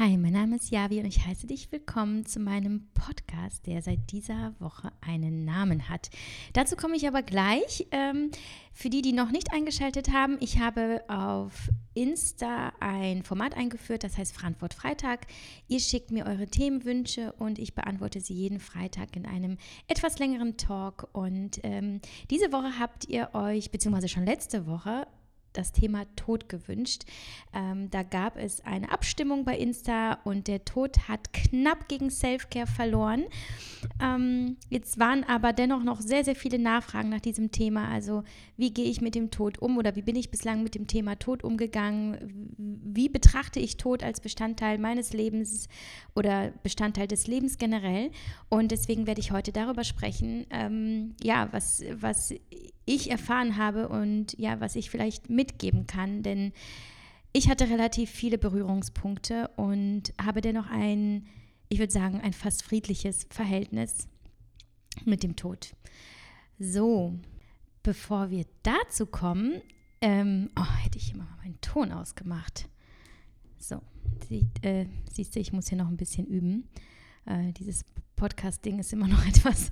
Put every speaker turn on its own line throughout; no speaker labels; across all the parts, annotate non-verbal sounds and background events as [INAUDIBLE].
Hi, mein Name ist Javi und ich heiße dich willkommen zu meinem Podcast, der seit dieser Woche einen Namen hat. Dazu komme ich aber gleich. Ähm, für die, die noch nicht eingeschaltet haben, ich habe auf Insta ein Format eingeführt, das heißt Frankfurt Freitag. Ihr schickt mir eure Themenwünsche und ich beantworte sie jeden Freitag in einem etwas längeren Talk. Und ähm, diese Woche habt ihr euch, beziehungsweise schon letzte Woche, das Thema Tod gewünscht. Ähm, da gab es eine Abstimmung bei Insta und der Tod hat knapp gegen Selfcare verloren. Ähm, jetzt waren aber dennoch noch sehr, sehr viele Nachfragen nach diesem Thema. Also wie gehe ich mit dem Tod um oder wie bin ich bislang mit dem Thema Tod umgegangen? Wie betrachte ich Tod als Bestandteil meines Lebens oder Bestandteil des Lebens generell? Und deswegen werde ich heute darüber sprechen, ähm, ja, was, was ich erfahren habe und ja, was ich vielleicht mitgeben kann. Denn ich hatte relativ viele Berührungspunkte und habe dennoch ein, ich würde sagen, ein fast friedliches Verhältnis mit dem Tod. So, bevor wir dazu kommen, ähm, oh, hätte ich immer mal meinen Ton ausgemacht. So, sie, äh, siehst du, ich muss hier noch ein bisschen üben. Äh, dieses Podcast-Ding ist immer noch [LAUGHS] etwas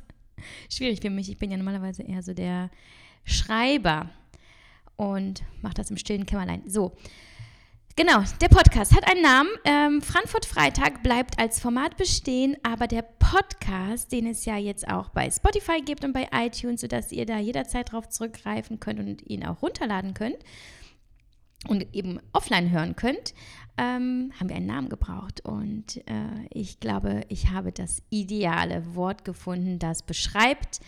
schwierig für mich. Ich bin ja normalerweise eher so der Schreiber und mache das im stillen Kämmerlein. So, genau, der Podcast hat einen Namen. Ähm, Frankfurt Freitag bleibt als Format bestehen, aber der Podcast, den es ja jetzt auch bei Spotify gibt und bei iTunes, sodass ihr da jederzeit drauf zurückgreifen könnt und ihn auch runterladen könnt und eben offline hören könnt, ähm, haben wir einen Namen gebraucht. Und äh, ich glaube, ich habe das ideale Wort gefunden, das beschreibt,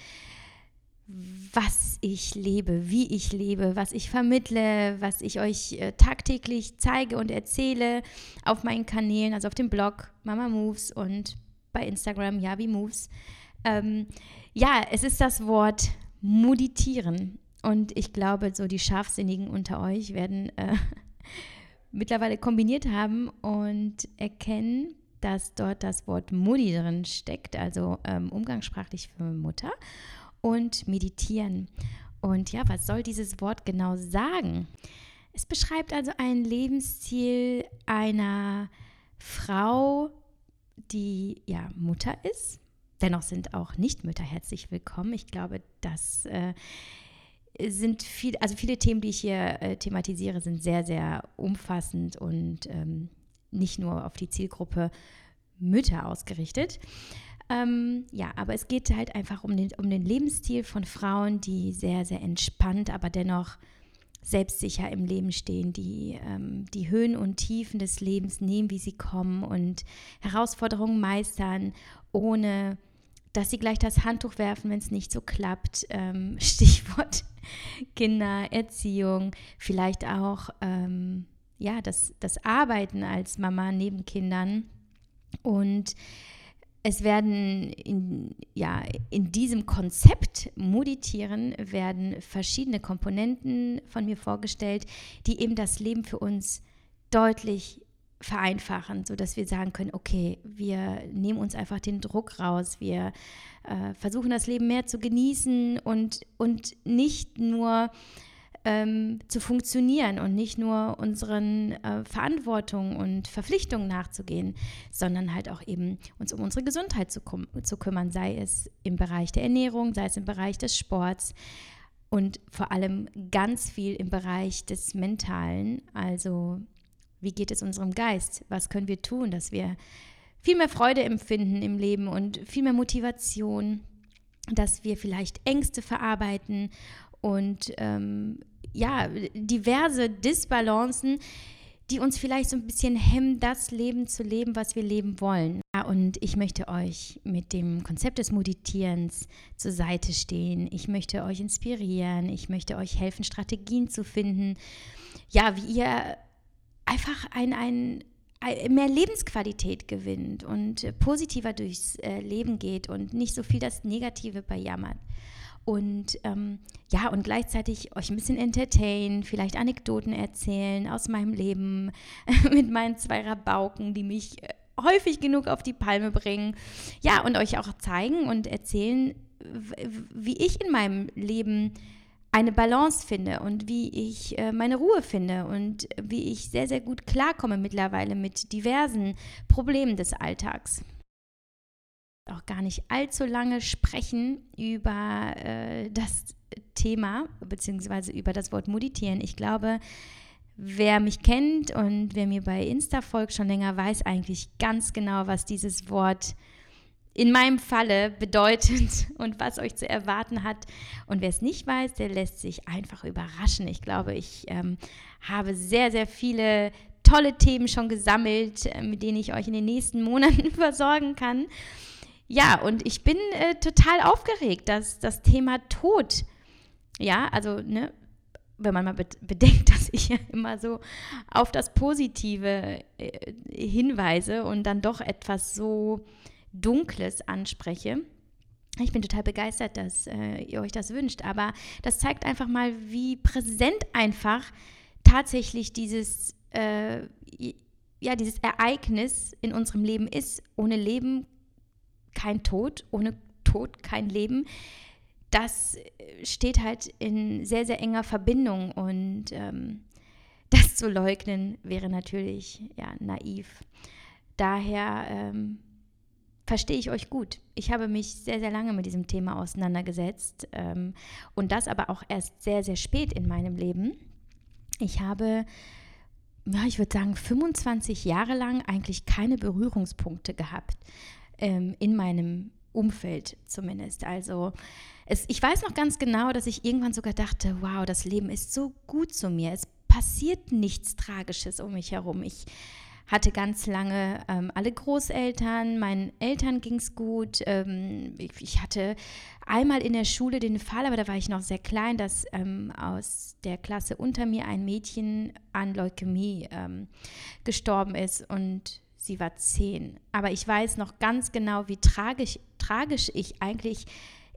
was ich lebe, wie ich lebe, was ich vermittle, was ich euch äh, tagtäglich zeige und erzähle auf meinen Kanälen, also auf dem Blog Mama Moves und bei Instagram Yavi Moves. Ähm, ja, es ist das Wort meditieren. Und ich glaube, so die Scharfsinnigen unter euch werden äh, [LAUGHS] mittlerweile kombiniert haben und erkennen, dass dort das Wort Mutti drin steckt, also ähm, umgangssprachlich für Mutter und meditieren. Und ja, was soll dieses Wort genau sagen? Es beschreibt also ein Lebensziel einer Frau, die ja Mutter ist. Dennoch sind auch Nichtmütter herzlich willkommen. Ich glaube, das äh, sind viel, also viele Themen, die ich hier äh, thematisiere, sind sehr, sehr umfassend und ähm, nicht nur auf die Zielgruppe Mütter ausgerichtet. Ähm, ja, aber es geht halt einfach um den, um den Lebensstil von Frauen, die sehr, sehr entspannt, aber dennoch selbstsicher im Leben stehen, die ähm, die Höhen und Tiefen des Lebens nehmen, wie sie kommen und Herausforderungen meistern, ohne dass sie gleich das Handtuch werfen, wenn es nicht so klappt. Ähm, [LAUGHS] Stichwort Kinder, Erziehung, vielleicht auch ähm, ja, das, das Arbeiten als Mama neben Kindern. Und es werden in, ja, in diesem Konzept Moditieren werden verschiedene Komponenten von mir vorgestellt, die eben das Leben für uns deutlich vereinfachen, sodass wir sagen können, okay, wir nehmen uns einfach den Druck raus, wir äh, versuchen das Leben mehr zu genießen und, und nicht nur ähm, zu funktionieren und nicht nur unseren äh, Verantwortungen und Verpflichtungen nachzugehen, sondern halt auch eben uns um unsere Gesundheit zu, zu kümmern, sei es im Bereich der Ernährung, sei es im Bereich des Sports und vor allem ganz viel im Bereich des Mentalen, also wie geht es unserem Geist, was können wir tun, dass wir viel mehr Freude empfinden im Leben und viel mehr Motivation, dass wir vielleicht Ängste verarbeiten und ähm, ja, diverse Disbalancen, die uns vielleicht so ein bisschen hemmen, das Leben zu leben, was wir leben wollen. Ja, und ich möchte euch mit dem Konzept des Meditierens zur Seite stehen. Ich möchte euch inspirieren. Ich möchte euch helfen, Strategien zu finden. Ja, wie ihr einfach ein, ein, mehr Lebensqualität gewinnt und positiver durchs äh, Leben geht und nicht so viel das Negative bejammert und ähm, ja, und gleichzeitig euch ein bisschen entertainen, vielleicht Anekdoten erzählen aus meinem Leben [LAUGHS] mit meinen zwei Rabauken, die mich äh, häufig genug auf die Palme bringen. Ja, und euch auch zeigen und erzählen, wie ich in meinem Leben eine Balance finde und wie ich äh, meine Ruhe finde und wie ich sehr, sehr gut klarkomme mittlerweile mit diversen Problemen des Alltags. Auch gar nicht allzu lange sprechen über äh, das Thema beziehungsweise über das Wort meditieren. Ich glaube, wer mich kennt und wer mir bei Insta folgt schon länger, weiß eigentlich ganz genau, was dieses Wort in meinem Falle [LAUGHS] bedeutet und was euch zu erwarten hat. Und wer es nicht weiß, der lässt sich einfach überraschen. Ich glaube, ich ähm, habe sehr, sehr viele tolle Themen schon gesammelt, äh, mit denen ich euch in den nächsten Monaten [LAUGHS] versorgen kann. Ja, und ich bin äh, total aufgeregt, dass das Thema Tod, ja, also, ne, wenn man mal bedenkt, [LAUGHS] dass ich ja immer so auf das Positive äh, hinweise und dann doch etwas so Dunkles anspreche. Ich bin total begeistert, dass äh, ihr euch das wünscht, aber das zeigt einfach mal, wie präsent einfach tatsächlich dieses, äh, ja, dieses Ereignis in unserem Leben ist. Ohne Leben kein Tod, ohne Tod kein Leben. Das steht halt in sehr, sehr enger Verbindung und ähm, [LAUGHS] das zu leugnen wäre natürlich ja, naiv. Daher ähm, verstehe ich euch gut. Ich habe mich sehr, sehr lange mit diesem Thema auseinandergesetzt ähm, und das aber auch erst sehr, sehr spät in meinem Leben. Ich habe, ja, ich würde sagen, 25 Jahre lang eigentlich keine Berührungspunkte gehabt ähm, in meinem Umfeld zumindest. Also es, ich weiß noch ganz genau, dass ich irgendwann sogar dachte, wow, das Leben ist so gut zu mir. Es passiert nichts Tragisches um mich herum. Ich hatte ganz lange ähm, alle Großeltern, meinen Eltern ging es gut. Ähm, ich, ich, hatte einmal in der Schule den Fall, aber da war ich noch sehr klein, dass ähm, aus der Klasse unter mir ein Mädchen an Leukämie ähm, gestorben ist und sie war zehn. Aber ich weiß noch ganz genau, wie tragisch, tragisch ich eigentlich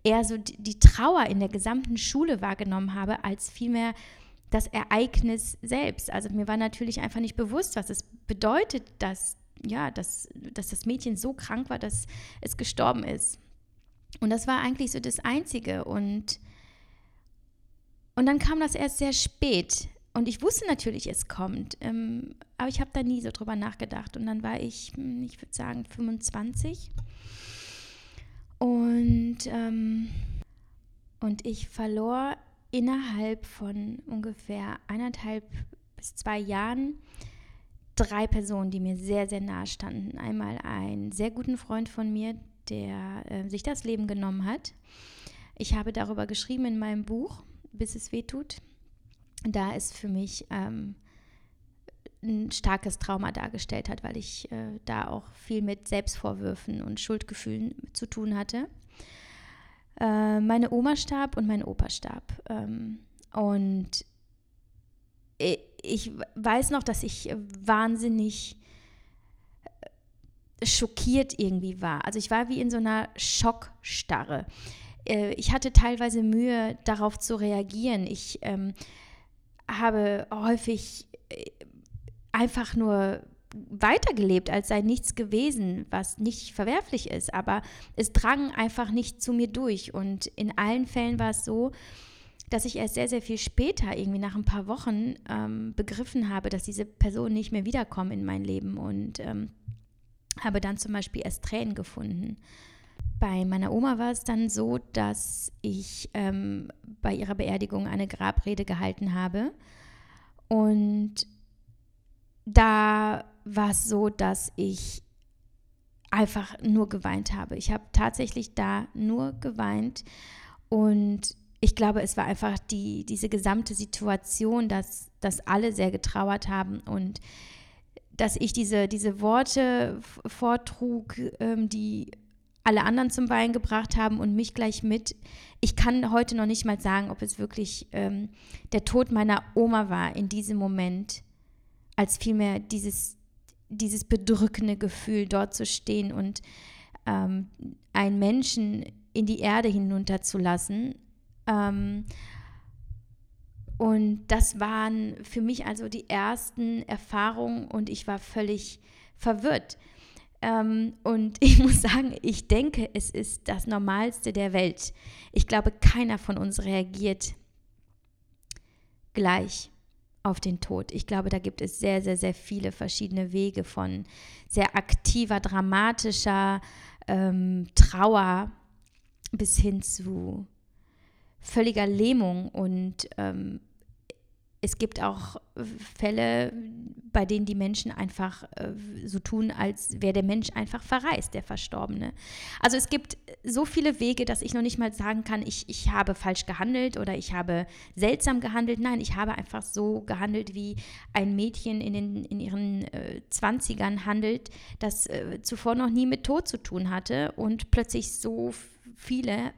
eher so die, die Trauer in der gesamten Schule wahrgenommen habe, als vielmehr das Ereignis selbst. Also mir war natürlich einfach nicht bewusst, was es bedeutet, dass, ja, dass, dass das Mädchen so krank war, dass es gestorben ist. Und das war eigentlich so das Einzige. Und, und dann kam das erst sehr spät. Und ich wusste natürlich, es kommt. Ähm, aber ich habe da nie so drüber nachgedacht. Und dann war ich, hm, ich würde sagen, 25. Und, ähm, und ich verlor innerhalb von ungefähr eineinhalb bis zwei Jahren drei Personen, die mir sehr, sehr nahe standen. Einmal einen sehr guten Freund von mir, der äh, sich das Leben genommen hat. Ich habe darüber geschrieben in meinem Buch, bis es weh tut. Da es für mich ähm, ein starkes Trauma dargestellt hat, weil ich äh, da auch viel mit Selbstvorwürfen und Schuldgefühlen zu tun hatte. Äh, meine Oma starb und mein Opa starb. Ähm, und ich weiß noch, dass ich wahnsinnig äh, schockiert irgendwie war. Also ich war wie in so einer Schockstarre. Äh, ich hatte teilweise Mühe, darauf zu reagieren. Ich ähm, habe häufig äh, einfach nur weitergelebt, als sei nichts gewesen, was nicht verwerflich ist. Aber es drang einfach nicht zu mir durch. Und in allen Fällen war es so, dass ich erst sehr, sehr viel später, irgendwie nach ein paar Wochen, ähm, begriffen habe, dass diese Personen nicht mehr wiederkommen in mein Leben und ähm, habe dann zum Beispiel erst Tränen gefunden. Bei meiner Oma war es dann so, dass ich ähm, bei ihrer Beerdigung eine Grabrede gehalten habe und da war es so, dass ich einfach nur geweint habe. Ich habe tatsächlich da nur geweint und ich glaube, es war einfach die, diese gesamte Situation, dass, dass alle sehr getrauert haben und dass ich diese, diese Worte vortrug, ähm, die alle anderen zum Weinen gebracht haben und mich gleich mit. Ich kann heute noch nicht mal sagen, ob es wirklich ähm, der Tod meiner Oma war in diesem Moment als vielmehr dieses, dieses bedrückende Gefühl, dort zu stehen und ähm, einen Menschen in die Erde hinunterzulassen. Ähm, und das waren für mich also die ersten Erfahrungen und ich war völlig verwirrt. Ähm, und [LAUGHS] ich muss sagen, ich denke, es ist das Normalste der Welt. Ich glaube, keiner von uns reagiert gleich auf den Tod. Ich glaube, da gibt es sehr, sehr, sehr viele verschiedene Wege von sehr aktiver, dramatischer ähm, Trauer bis hin zu völliger Lähmung und ähm, es gibt auch Fälle, bei denen die Menschen einfach äh, so tun, als wäre der Mensch einfach verreist, der Verstorbene. Also es gibt so viele Wege, dass ich noch nicht mal sagen kann, ich, ich habe falsch gehandelt oder ich habe seltsam gehandelt. Nein, ich habe einfach so gehandelt, wie ein Mädchen in, den, in ihren äh, 20ern handelt, das äh, zuvor noch nie mit Tod zu tun hatte und plötzlich so viele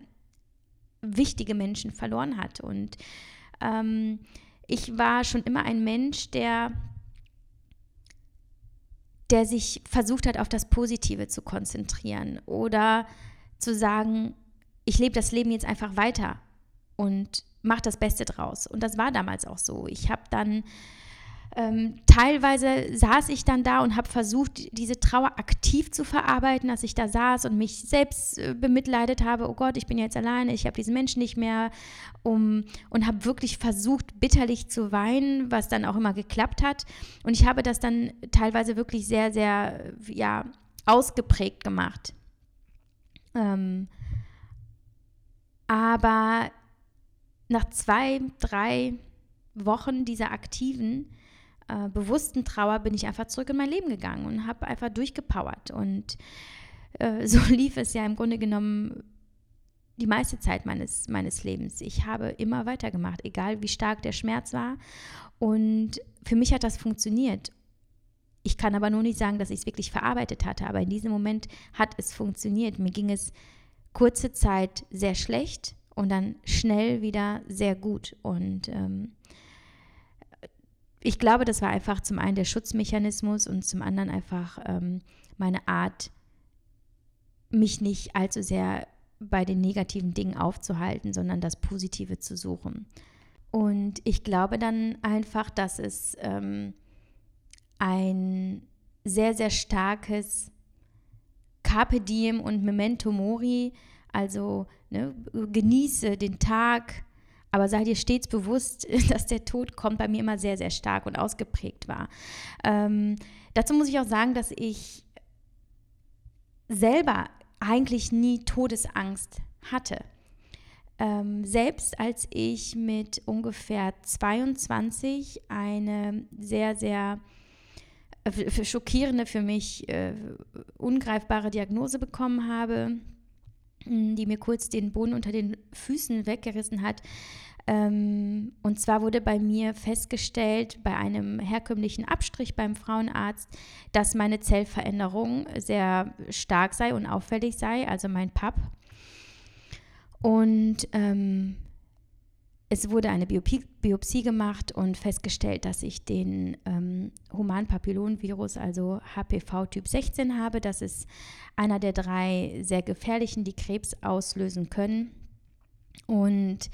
wichtige Menschen verloren hat. Und ähm, ich war schon immer ein Mensch, der, der sich versucht hat, auf das Positive zu konzentrieren oder zu sagen, ich lebe das Leben jetzt einfach weiter und mache das Beste draus. Und das war damals auch so. Ich habe dann ähm, teilweise saß ich dann da und habe versucht, diese Trauer aktiv zu verarbeiten, dass ich da saß und mich selbst äh, bemitleidet habe. Oh Gott, ich bin jetzt alleine, ich habe diesen Menschen nicht mehr. Um, und habe wirklich versucht, bitterlich zu weinen, was dann auch immer geklappt hat. Und ich habe das dann teilweise wirklich sehr, sehr, ja, ausgeprägt gemacht. Ähm, aber nach zwei, drei Wochen dieser aktiven äh, bewussten Trauer bin ich einfach zurück in mein Leben gegangen und habe einfach durchgepowert. Und äh, [LAUGHS] so lief es ja im Grunde genommen die meiste Zeit meines, meines Lebens. Ich habe immer weitergemacht, egal wie stark der Schmerz war. Und für mich hat das funktioniert. Ich kann aber nur nicht sagen, dass ich es wirklich verarbeitet hatte, aber in diesem Moment hat es funktioniert. Mir ging es kurze Zeit sehr schlecht und dann schnell wieder sehr gut. Und ähm, ich glaube, das war einfach zum einen der Schutzmechanismus und zum anderen einfach ähm, meine Art, mich nicht allzu sehr bei den negativen Dingen aufzuhalten, sondern das Positive zu suchen. Und ich glaube dann einfach, dass es ähm, ein sehr, sehr starkes Carpe Diem und Memento Mori, also ne, genieße den Tag, aber sei dir stets bewusst, [LAUGHS] dass der Tod kommt bei mir immer sehr, sehr stark und ausgeprägt war. Ähm, dazu muss ich auch sagen, dass ich selber eigentlich nie Todesangst hatte. Ähm, selbst als ich mit ungefähr 22 eine sehr, sehr äh, schockierende, für mich äh, ungreifbare Diagnose bekommen habe, die mir kurz den Boden unter den Füßen weggerissen hat, ähm, und zwar wurde bei mir festgestellt, bei einem herkömmlichen Abstrich beim Frauenarzt, dass meine Zellveränderung sehr stark sei und auffällig sei, also mein PAP. Und ähm, es wurde eine Biopie, Biopsie gemacht und festgestellt, dass ich den ähm, Humanpapillonvirus, also HPV Typ 16 habe. Das ist einer der drei sehr gefährlichen, die Krebs auslösen können. Und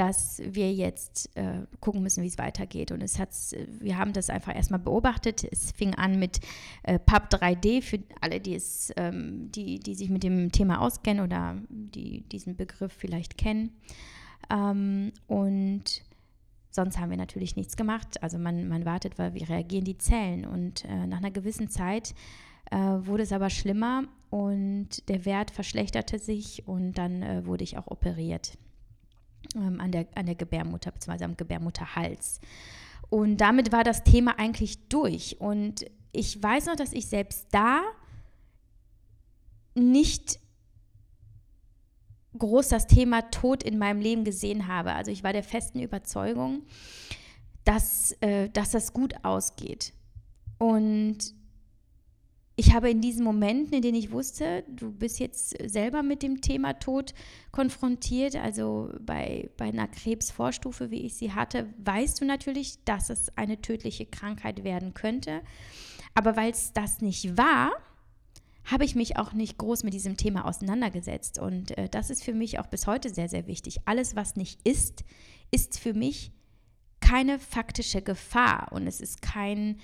dass wir jetzt äh, gucken müssen, wie es weitergeht. Und es hat, wir haben das einfach erstmal beobachtet. Es fing an mit äh, PAP 3D für alle, die es, ähm, die, die sich mit dem Thema auskennen oder die diesen Begriff vielleicht kennen. Ähm, und sonst haben wir natürlich nichts gemacht. Also man, man wartet, weil wie reagieren die Zellen. Und äh, nach einer gewissen Zeit äh, wurde es aber schlimmer und der Wert verschlechterte sich und dann äh, wurde ich auch operiert ähm, an, der, an der Gebärmutter bzw. am Gebärmutterhals. Und damit war das Thema eigentlich durch. Und ich weiß noch, dass ich selbst da nicht groß das Thema Tod in meinem Leben gesehen habe. Also ich war der festen Überzeugung, dass, äh, dass das gut ausgeht. Und ich habe in diesen Momenten, in denen ich wusste, du bist jetzt selber mit dem Thema Tod konfrontiert, also bei, bei einer Krebsvorstufe, wie ich sie hatte, weißt du natürlich, dass es eine tödliche Krankheit werden könnte. Aber weil es das nicht war, habe ich mich auch nicht groß mit diesem Thema auseinandergesetzt. Und äh, das ist für mich auch bis heute sehr, sehr wichtig. Alles, was nicht ist, ist für mich keine faktische Gefahr und es ist kein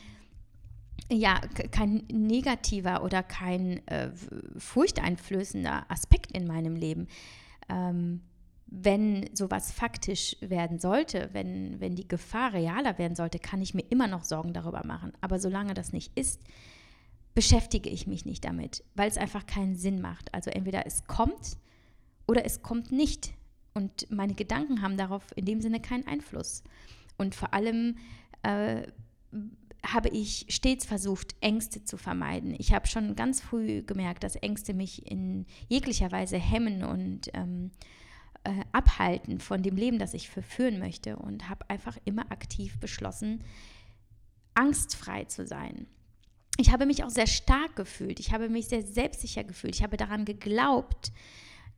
ja, kein negativer oder kein äh, furchteinflößender Aspekt in meinem Leben. Ähm, wenn sowas faktisch werden sollte, wenn, wenn die Gefahr realer werden sollte, kann ich mir immer noch Sorgen darüber machen. Aber solange das nicht ist, beschäftige ich mich nicht damit, weil es einfach keinen Sinn macht. Also entweder es kommt oder es kommt nicht. Und meine Gedanken haben darauf in dem Sinne keinen Einfluss. Und vor allem äh, habe ich stets versucht, Ängste zu vermeiden. Ich habe schon ganz früh gemerkt, dass Ängste mich in jeglicher Weise hemmen und ähm, äh, abhalten von dem Leben, das ich führen möchte und habe einfach immer aktiv beschlossen, angstfrei zu sein. Ich habe mich auch sehr stark gefühlt, ich habe mich sehr selbstsicher gefühlt, ich habe daran geglaubt,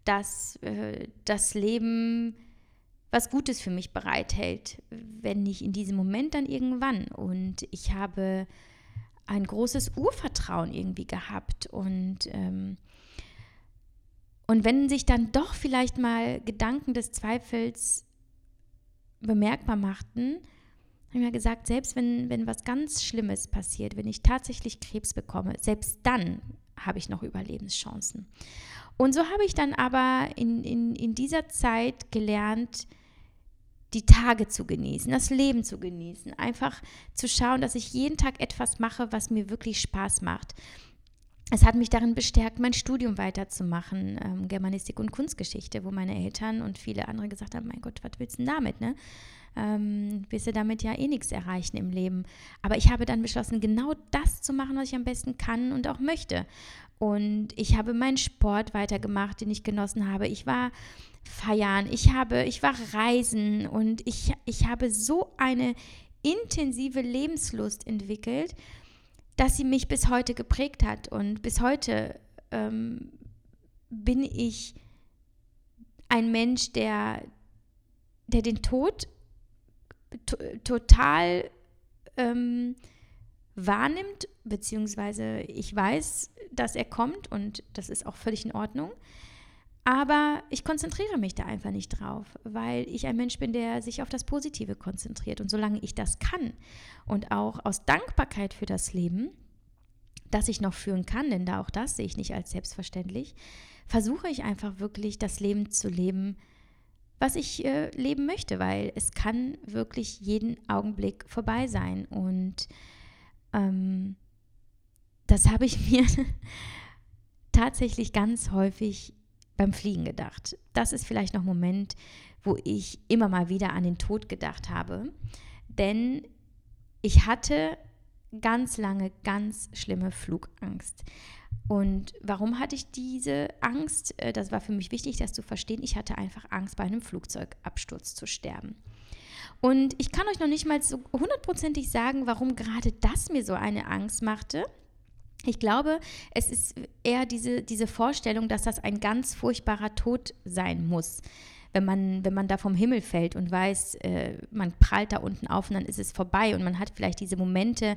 dass äh, das Leben was Gutes für mich bereithält, wenn nicht in diesem Moment, dann irgendwann. Und ich habe ein großes Urvertrauen irgendwie gehabt und ähm, und wenn sich dann doch vielleicht mal Gedanken des Zweifels bemerkbar machten, habe ich mir gesagt, selbst wenn, wenn was ganz Schlimmes passiert, wenn ich tatsächlich Krebs bekomme, selbst dann habe ich noch Überlebenschancen. Und so habe ich dann aber in, in, in dieser Zeit gelernt, die Tage zu genießen, das Leben zu genießen, einfach zu schauen, dass ich jeden Tag etwas mache, was mir wirklich Spaß macht es hat mich darin bestärkt, mein Studium weiterzumachen, ähm, Germanistik und Kunstgeschichte, wo meine Eltern und viele andere gesagt haben, mein Gott, was willst du denn damit, ne? Ähm, wirst du damit ja eh nichts erreichen im Leben. Aber ich habe dann beschlossen, genau das zu machen, was ich am besten kann und auch möchte. Und ich habe meinen Sport weitergemacht, den ich genossen habe. Ich war feiern, ich habe, ich war reisen und ich, ich habe so eine intensive Lebenslust entwickelt, dass sie mich bis heute geprägt hat. Und bis heute ähm, bin ich ein Mensch, der, der den Tod total ähm, wahrnimmt, beziehungsweise ich weiß, dass er kommt und das ist auch völlig in Ordnung. Aber ich konzentriere mich da einfach nicht drauf, weil ich ein Mensch bin, der sich auf das Positive konzentriert. Und solange ich das kann und auch aus Dankbarkeit für das Leben, das ich noch führen kann, denn da auch das sehe ich nicht als selbstverständlich, versuche ich einfach wirklich das Leben zu leben, was ich äh, leben möchte, weil es kann wirklich jeden Augenblick vorbei sein. Und ähm, das habe ich [LAUGHS] mir tatsächlich ganz häufig beim Fliegen gedacht. Das ist vielleicht noch ein Moment, wo ich immer mal wieder an den Tod gedacht habe. Denn ich hatte ganz lange ganz schlimme Flugangst. Und warum hatte ich diese Angst? Äh, das war für mich wichtig, das zu verstehen. Ich hatte einfach Angst, bei einem Flugzeugabsturz zu sterben. Und ich kann euch noch nicht mal so hundertprozentig sagen, warum gerade das mir so eine Angst machte. Ich glaube, es ist eher diese, diese Vorstellung, dass das ein ganz furchtbarer Tod sein muss. Wenn man, wenn man da vom Himmel fällt und weiß, äh, man prallt da unten auf und dann ist es vorbei und man hat vielleicht diese Momente,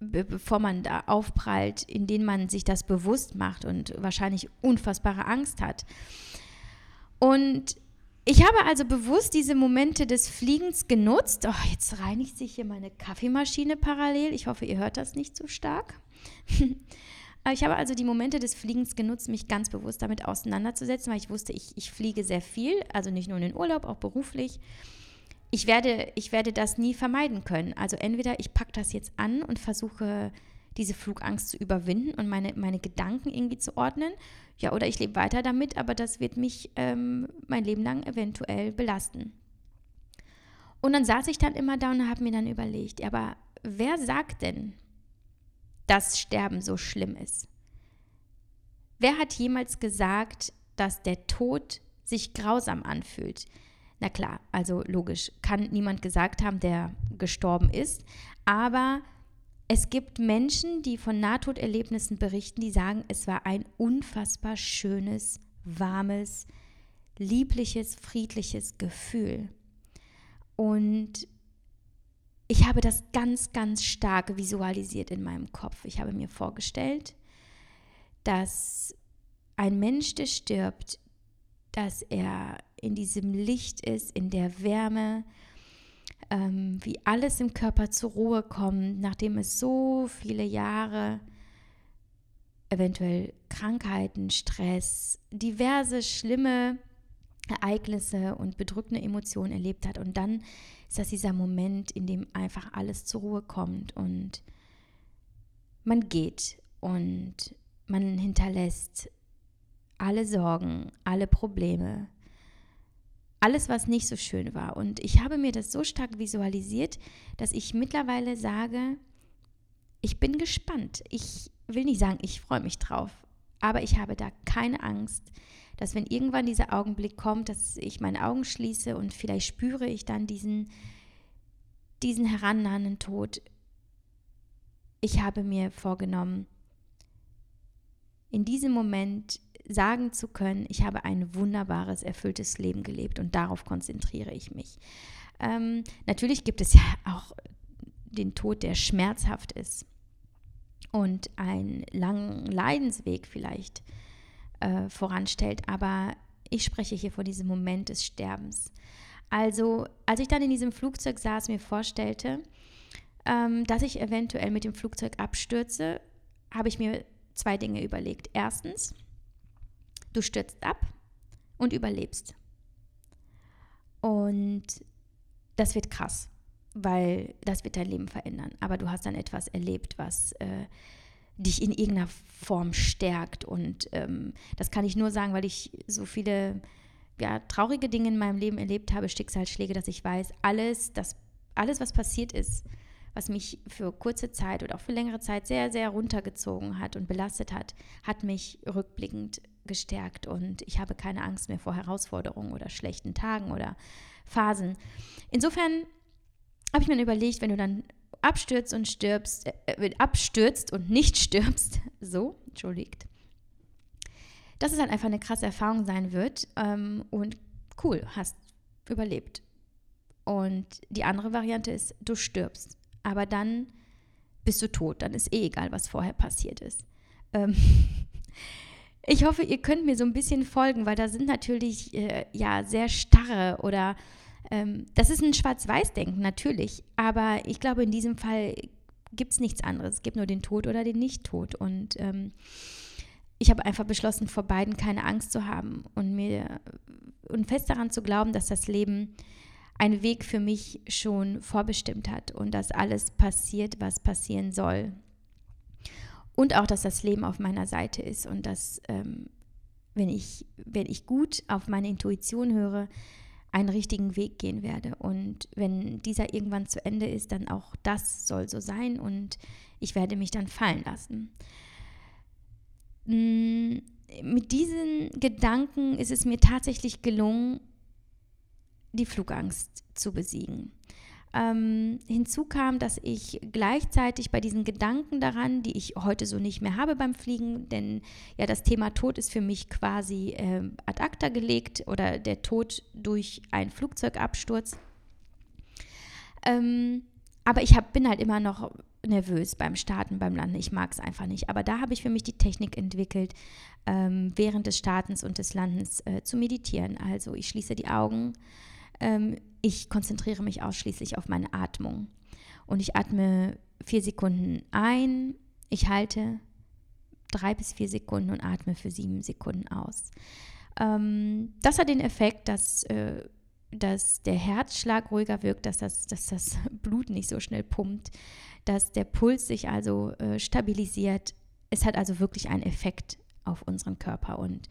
äh, bevor man da aufprallt, in denen man sich das bewusst macht und wahrscheinlich unfassbare Angst hat. Und ich habe also bewusst diese Momente des Fliegens genutzt. Oh, jetzt reinigt sich hier meine Kaffeemaschine parallel. Ich hoffe, ihr hört das nicht so stark. [LAUGHS] ich habe also die Momente des Fliegens genutzt, mich ganz bewusst damit auseinanderzusetzen, weil ich wusste, ich, ich fliege sehr viel, also nicht nur in den Urlaub, auch beruflich. Ich werde, ich werde das nie vermeiden können. Also entweder ich packe das jetzt an und versuche diese Flugangst zu überwinden und meine, meine Gedanken irgendwie zu ordnen. Ja, oder ich lebe weiter damit, aber das wird mich ähm, mein Leben lang eventuell belasten. Und dann saß ich dann immer da und habe mir dann überlegt, aber wer sagt denn, dass Sterben so schlimm ist? Wer hat jemals gesagt, dass der Tod sich grausam anfühlt? Na klar, also logisch, kann niemand gesagt haben, der gestorben ist, aber es gibt Menschen, die von Nahtoderlebnissen berichten, die sagen, es war ein unfassbar schönes, warmes, liebliches, friedliches Gefühl. Und ich habe das ganz, ganz stark visualisiert in meinem Kopf. Ich habe mir vorgestellt, dass ein Mensch, der stirbt, dass er in diesem Licht ist, in der Wärme, ähm, wie alles im Körper zur Ruhe kommt, nachdem es so viele Jahre eventuell Krankheiten, Stress, diverse schlimme Ereignisse und bedrückende Emotionen erlebt hat. Und dann ist das dieser Moment, in dem einfach alles zur Ruhe kommt und man geht und man hinterlässt alle Sorgen, alle Probleme, alles, was nicht so schön war. Und ich habe mir das so stark visualisiert, dass ich mittlerweile sage, ich bin gespannt. Ich will nicht sagen, ich freue mich drauf, aber ich habe da keine Angst, dass wenn irgendwann dieser Augenblick kommt, dass ich meine Augen schließe und vielleicht spüre ich dann diesen, diesen herannahenden Tod. Ich habe mir vorgenommen, in diesem Moment sagen zu können, ich habe ein wunderbares, erfülltes Leben gelebt und darauf konzentriere ich mich. Ähm, natürlich gibt es ja auch den Tod, der schmerzhaft ist und einen langen Leidensweg vielleicht äh, voranstellt, aber ich spreche hier von diesem Moment des Sterbens. Also, als ich dann in diesem Flugzeug saß, mir vorstellte, ähm, dass ich eventuell mit dem Flugzeug abstürze, habe ich mir zwei Dinge überlegt. Erstens, du stürzt ab und überlebst. Und das wird krass, weil das wird dein Leben verändern. Aber du hast dann etwas erlebt, was äh, dich in irgendeiner Form stärkt. Und ähm, das kann ich nur sagen, weil ich so viele ja, traurige Dinge in meinem Leben erlebt habe, Schicksalsschläge, dass ich weiß, alles, das, alles, was passiert ist, was mich für kurze Zeit oder auch für längere Zeit sehr, sehr runtergezogen hat und belastet hat, hat mich rückblickend gestärkt und ich habe keine Angst mehr vor Herausforderungen oder schlechten Tagen oder Phasen. Insofern habe ich mir überlegt, wenn du dann abstürzt und stirbst, äh, äh, abstürzt und nicht [LAUGHS] stirbst, so, entschuldigt, dass es halt einfach eine krasse Erfahrung sein wird ähm, und cool, hast überlebt. Und die andere Variante ist, du stirbst, aber dann bist du tot, dann ist eh egal, was vorher passiert ist. Ähm, [LAUGHS] ich hoffe, ihr könnt mir so ein bisschen folgen, weil da sind natürlich äh, ja sehr starre oder ähm, das ist ein Schwarz-Weiß-Denken, natürlich. Aber ich glaube, in diesem Fall gibt es nichts anderes. Es gibt nur den Tod oder den Nicht-Tod. Und ähm, ich habe einfach beschlossen, vor beiden keine Angst zu haben und mir und fest daran zu glauben, dass das Leben einen Weg für mich schon vorbestimmt hat und dass alles passiert, was passieren soll. Und auch, dass das Leben auf meiner Seite ist und dass, ähm, wenn, ich, wenn ich gut auf meine Intuition höre, einen richtigen Weg gehen werde. Und wenn dieser irgendwann zu Ende ist, dann auch das soll so sein und ich werde mich dann fallen lassen. Mm, mit diesen Gedanken ist es mir tatsächlich gelungen, die Flugangst zu besiegen. Ähm, hinzu kam, dass ich gleichzeitig bei diesen Gedanken daran, die ich heute so nicht mehr habe beim Fliegen, denn ja, das Thema Tod ist für mich quasi äh, ad acta gelegt oder der Tod durch einen Flugzeugabsturz. Ähm, aber ich hab, bin halt immer noch nervös beim Starten, beim Landen. Ich mag es einfach nicht. Aber da habe ich für mich die Technik entwickelt, ähm, während des Startens und des Landens äh, zu meditieren. Also ich schließe die Augen ähm, ich konzentriere mich ausschließlich auf meine Atmung. Und ich atme vier Sekunden ein, ich halte drei bis vier Sekunden und atme für sieben Sekunden aus. Ähm, das hat den Effekt, dass, äh, dass der Herzschlag ruhiger wirkt, dass das, dass das [LAUGHS] Blut nicht so schnell pumpt, dass der Puls sich also äh, stabilisiert. Es hat also wirklich einen Effekt auf unseren Körper und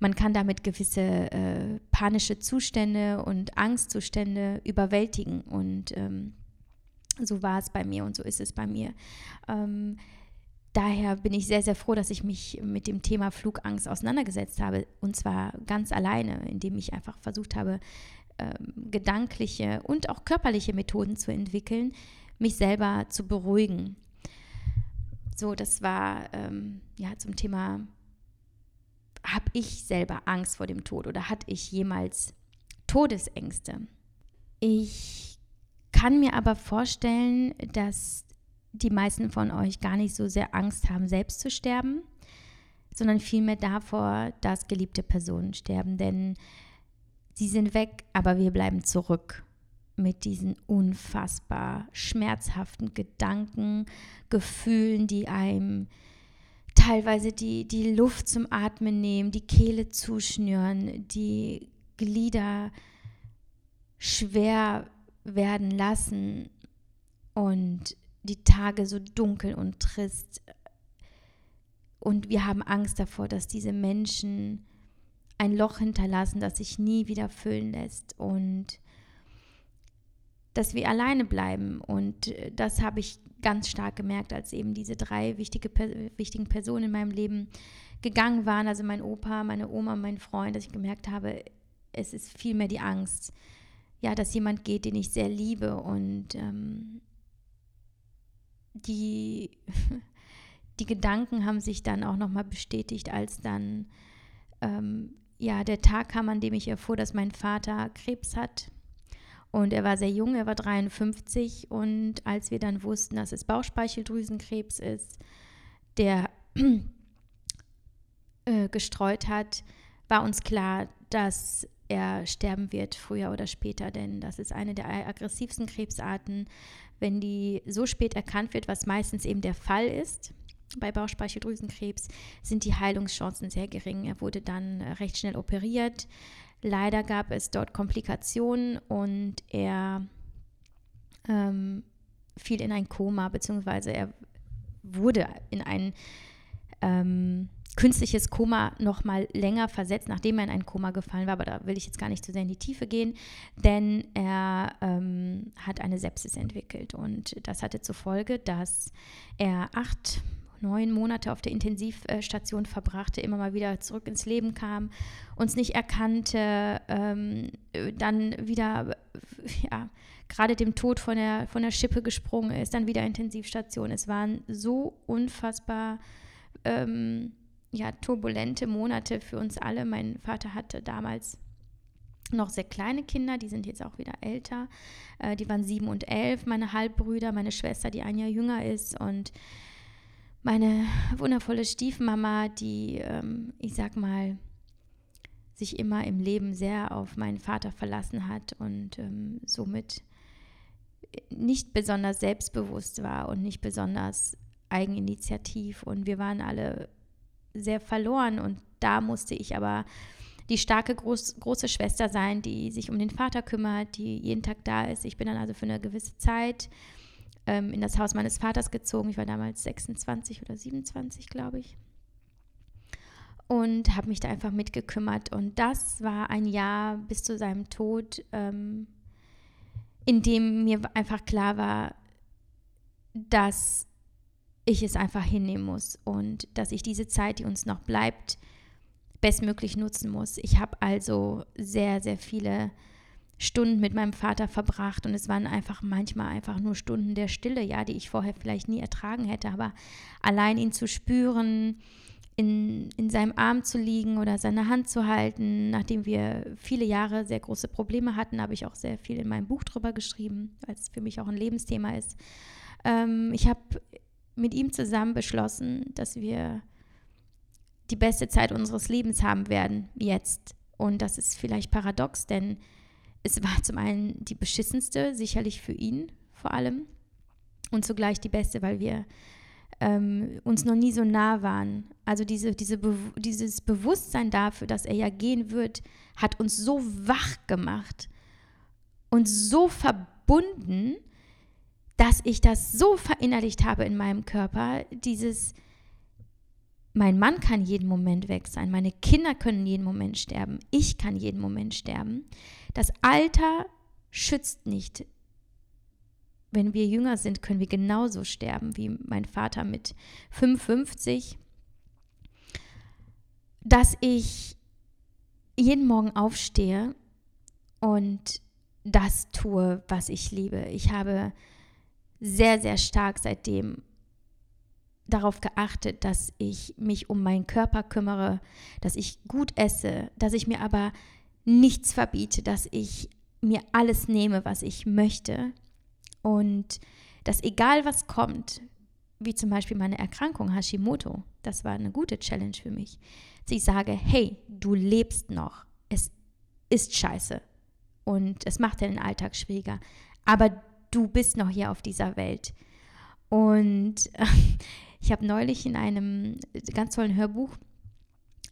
man kann damit gewisse äh, panische Zustände und Angstzustände überwältigen. Und ähm, so war es bei mir und so ist es bei mir. Ähm, daher bin ich sehr, sehr froh, dass ich mich mit dem Thema Flugangst auseinandergesetzt habe. Und zwar ganz alleine, indem ich einfach versucht habe, ähm, gedankliche und auch körperliche Methoden zu entwickeln, mich selber zu beruhigen. So, das war ähm, ja zum Thema habe ich selber Angst vor dem Tod oder hatte ich jemals Todesängste? Ich kann mir aber vorstellen, dass die meisten von euch gar nicht so sehr Angst haben, selbst zu sterben, sondern vielmehr davor, dass geliebte Personen sterben. Denn sie sind weg, aber wir bleiben zurück mit diesen unfassbar schmerzhaften Gedanken, Gefühlen, die einem teilweise die, die Luft zum Atmen nehmen, die Kehle zuschnüren, die Glieder schwer werden lassen und die Tage so dunkel und trist. Und wir haben Angst davor, dass diese Menschen ein Loch hinterlassen, das sich nie wieder füllen lässt und dass wir alleine bleiben. Und das habe ich ganz stark gemerkt, als eben diese drei wichtige, wichtigen Personen in meinem Leben gegangen waren, also mein Opa, meine Oma, mein Freund, dass ich gemerkt habe, es ist vielmehr die Angst, ja, dass jemand geht, den ich sehr liebe und ähm, die, [LAUGHS] die Gedanken haben sich dann auch nochmal bestätigt, als dann ähm, ja, der Tag kam, an dem ich erfuhr, dass mein Vater Krebs hat. Und er war sehr jung, er war 53. Und als wir dann wussten, dass es Bauchspeicheldrüsenkrebs ist, der [CLEARS THROAT] äh, gestreut hat, war uns klar, dass er sterben wird, früher oder später, denn das ist eine der aggressivsten Krebsarten. Wenn die so spät erkannt wird, was meistens eben der Fall ist, bei Bauchspeicheldrüsenkrebs sind die Heilungschancen sehr gering. Er wurde dann recht schnell operiert. Leider gab es dort Komplikationen und er ähm, fiel in ein Koma, beziehungsweise er wurde in ein ähm, künstliches Koma noch mal länger versetzt, nachdem er in ein Koma gefallen war. Aber da will ich jetzt gar nicht zu sehr in die Tiefe gehen, denn er ähm, hat eine Sepsis entwickelt. Und das hatte zur Folge, dass er acht, neun Monate auf der Intensivstation verbrachte, immer mal wieder zurück ins Leben kam, uns nicht erkannte, ähm, dann wieder, ja, gerade dem Tod von der, von der Schippe gesprungen ist, dann wieder Intensivstation. Es waren so unfassbar ähm, ja, turbulente Monate für uns alle. Mein Vater hatte damals noch sehr kleine Kinder, die sind jetzt auch wieder älter. Äh, die waren sieben und elf, meine Halbbrüder, meine Schwester, die ein Jahr jünger ist und meine wundervolle Stiefmama, die, ähm, ich sag mal, sich immer im Leben sehr auf meinen Vater verlassen hat und ähm, somit nicht besonders selbstbewusst war und nicht besonders eigeninitiativ. Und wir waren alle sehr verloren und da musste ich aber die starke groß, große Schwester sein, die sich um den Vater kümmert, die jeden Tag da ist. Ich bin dann also für eine gewisse Zeit ähm, in das Haus meines Vaters gezogen. Ich war damals 26 oder 27, glaube ich. Und habe mich da einfach mitgekümmert. Und das war ein Jahr bis zu seinem Tod, ähm, in dem mir einfach klar war, dass ich es einfach hinnehmen muss und dass ich diese Zeit, die uns noch bleibt, bestmöglich nutzen muss. Ich habe also sehr, sehr viele Stunden mit meinem Vater verbracht und es waren einfach manchmal einfach nur Stunden der Stille, ja, die ich vorher vielleicht nie ertragen hätte, aber allein ihn zu spüren, in, in seinem Arm zu liegen oder seine Hand zu halten, nachdem wir viele Jahre sehr große Probleme hatten, habe ich auch sehr viel in meinem Buch drüber geschrieben, weil es für mich auch ein Lebensthema ist. Ähm, ich habe mit ihm zusammen beschlossen, dass wir die beste Zeit unseres Lebens haben werden, jetzt. Und das ist vielleicht paradox, denn es war zum einen die beschissenste, sicherlich für ihn vor allem, und zugleich die beste, weil wir ähm, uns noch nie so nah waren. Also diese, diese Be dieses Bewusstsein dafür, dass er ja gehen wird, hat uns so wach gemacht und so verbunden, dass ich das so verinnerlicht habe in meinem Körper, dieses, mein Mann kann jeden Moment weg sein, meine Kinder können jeden Moment sterben, ich kann jeden Moment sterben. Das Alter schützt nicht. Wenn wir jünger sind, können wir genauso sterben wie mein Vater mit 55. Dass ich jeden Morgen aufstehe und das tue, was ich liebe. Ich habe sehr, sehr stark seitdem darauf geachtet, dass ich mich um meinen Körper kümmere, dass ich gut esse, dass ich mir aber nichts verbiete, dass ich mir alles nehme, was ich möchte. Und dass egal was kommt, wie zum Beispiel meine Erkrankung Hashimoto, das war eine gute Challenge für mich, dass ich sage, hey, du lebst noch, es ist scheiße. Und es macht den Alltag schwieriger, aber du bist noch hier auf dieser Welt. Und [LAUGHS] ich habe neulich in einem ganz tollen Hörbuch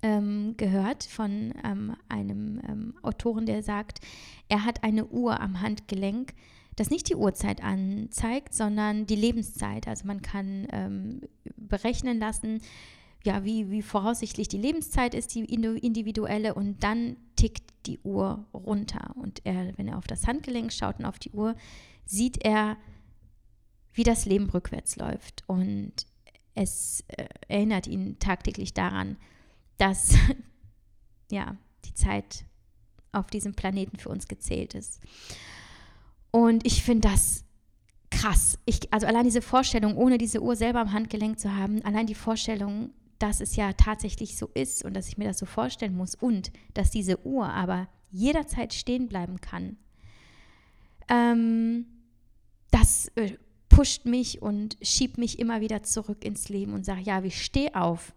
ähm, gehört von ähm, einem ähm, Autoren, der sagt, er hat eine Uhr am Handgelenk, das nicht die Uhrzeit anzeigt, sondern die Lebenszeit. Also man kann ähm, berechnen lassen, ja, wie, wie voraussichtlich die Lebenszeit ist, die individuelle, und dann tickt die Uhr runter. Und er, wenn er auf das Handgelenk schaut und auf die Uhr, sieht er, wie das Leben rückwärts läuft. Und es äh, erinnert ihn tagtäglich daran, dass [LAUGHS] ja, die Zeit auf diesem Planeten für uns gezählt ist. Und ich finde das krass. Ich, also allein diese Vorstellung, ohne diese Uhr selber am Handgelenk zu haben, allein die Vorstellung, dass es ja tatsächlich so ist und dass ich mir das so vorstellen muss und dass diese Uhr aber jederzeit stehen bleiben kann, ähm, das äh, pusht mich und schiebt mich immer wieder zurück ins Leben und sagt, ja, wie steh auf.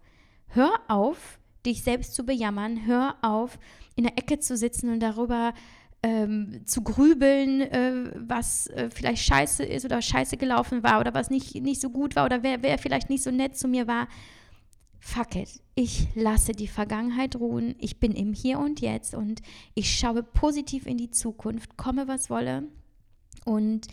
Hör auf, dich selbst zu bejammern. Hör auf, in der Ecke zu sitzen und darüber ähm, zu grübeln, äh, was äh, vielleicht scheiße ist oder scheiße gelaufen war oder was nicht, nicht so gut war oder wer, wer vielleicht nicht so nett zu mir war. Fuck it. Ich lasse die Vergangenheit ruhen. Ich bin im Hier und Jetzt und ich schaue positiv in die Zukunft, komme was wolle. Und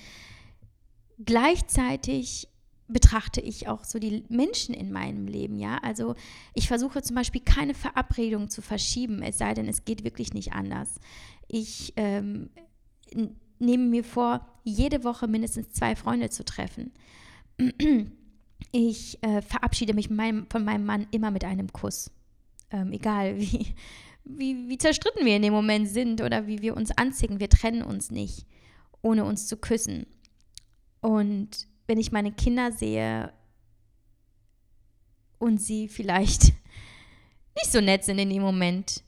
gleichzeitig betrachte ich auch so die Menschen in meinem Leben, ja. Also ich versuche zum Beispiel keine Verabredung zu verschieben, es sei denn, es geht wirklich nicht anders. Ich ähm, nehme mir vor, jede Woche mindestens zwei Freunde zu treffen. Ich äh, verabschiede mich meinem, von meinem Mann immer mit einem Kuss. Ähm, egal wie, wie, wie zerstritten wir in dem Moment sind oder wie wir uns anziehen, wir trennen uns nicht, ohne uns zu küssen. Und wenn ich meine Kinder sehe und sie [LAUGHS] vielleicht nicht so nett sind in dem Moment,